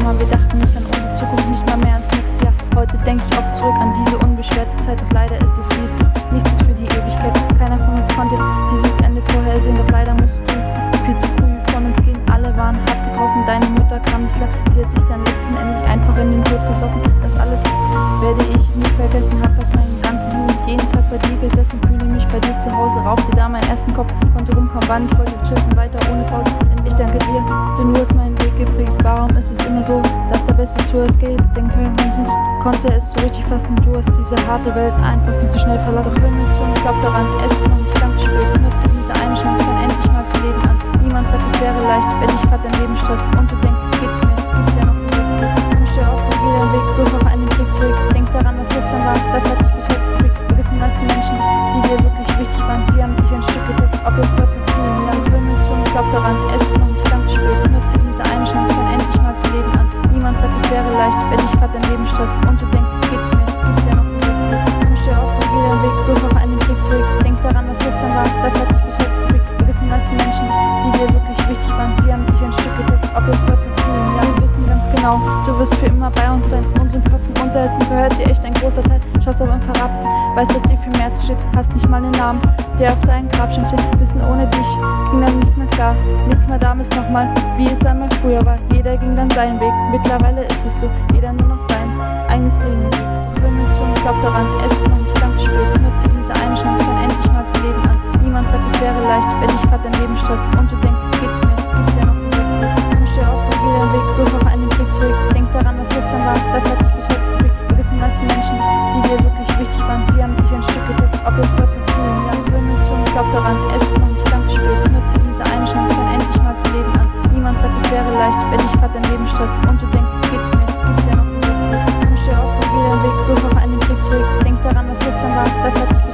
war. Wir dachten nicht an unsere Zukunft, nicht mal mehr ans nächste Jahr. Heute denke ich oft zurück an diese unbeschwerte Zeit und leider ist es wie es ist. Nichts ist für die Ewigkeit. Keiner von uns konnte dieses Ende vorhersehen, doch leider musst du viel zu früh von uns gehen. Alle waren hart getroffen, deine Mutter kam nicht klar. Sie hat sich dann letzten Endes einfach in den Tod gesoffen. Das alles werde ich nie vergessen, hab fast meinen ganzen Jugend jeden Tag bei dir gesessen, fühle mich bei dir zu Hause, rauchte da meinen ersten Kopf, konnte rumkommen, wann ich wollte chillen weiter ohne Pause. Ich danke dir, denn du hast. Warum ist es immer so, dass der Beste zuerst geht? Denn von uns konnte es so richtig fassen. Du hast diese harte Welt einfach viel zu schnell verlassen. Doch zu und glaub daran, es ist noch nicht ganz spät. Nutze diese eine Chance, fang endlich mal zu leben an. Niemand sagt, es wäre leicht, wenn ich gerade dein Leben stresst und du denkst, es geht mehr, es gibt ja noch den letzten. Misch dir auf und jeder Weg, wirf auch einen Blick zurück. Denk daran, was gestern war, das hat dich bis heute geprägt. Vergiss niemals die Menschen, die dir wirklich wichtig waren. Sie haben dich ein Stück gedrückt, ob jetzt heute fühlen. Dann hör mir zu und glaub daran, es ist wirst für immer bei uns sein. Unseren Köpfen, unser Herzen gehört dir echt ein großer Teil. Schaust auf ein Verraten, weißt, dass dir viel mehr zusteht. Hast nicht mal einen Namen, der auf deinem Grabstein steht. Wissen ohne dich ging dann nichts mehr klar. Nichts mehr da ist nochmal, wie es einmal früher war. Jeder ging dann seinen Weg. Mittlerweile ist es so, jeder nur noch sein eigenes Leben lebt. Hör mir zu und glaub daran, es ist noch nicht ganz spät. Nutze diese eine Chance, fang endlich mal zu leben an. Niemand sagt, es wäre leicht, wenn ich gerade dein Leben stresst und du denkst, war, das hat dich bis heute. Vergiss niemals die Menschen, die dir wirklich wichtig waren. Sie haben dich ein Stück gedrückt, ob jetzt heute fühlen. Ja, hör mir zu und glaub daran, es ist noch nicht ganz spät. Nutze diese eine Chance, fang endlich mal zu leben an. Niemand sagt, es wäre leicht, wenn ich gerade dein Leben stresst und du denkst, es geht mehr, es gibt ja noch den letzten. Misch dir auf und jeder Weg, wirf auch einen Blick zurück. Denk daran, was gestern war, das hat dich bis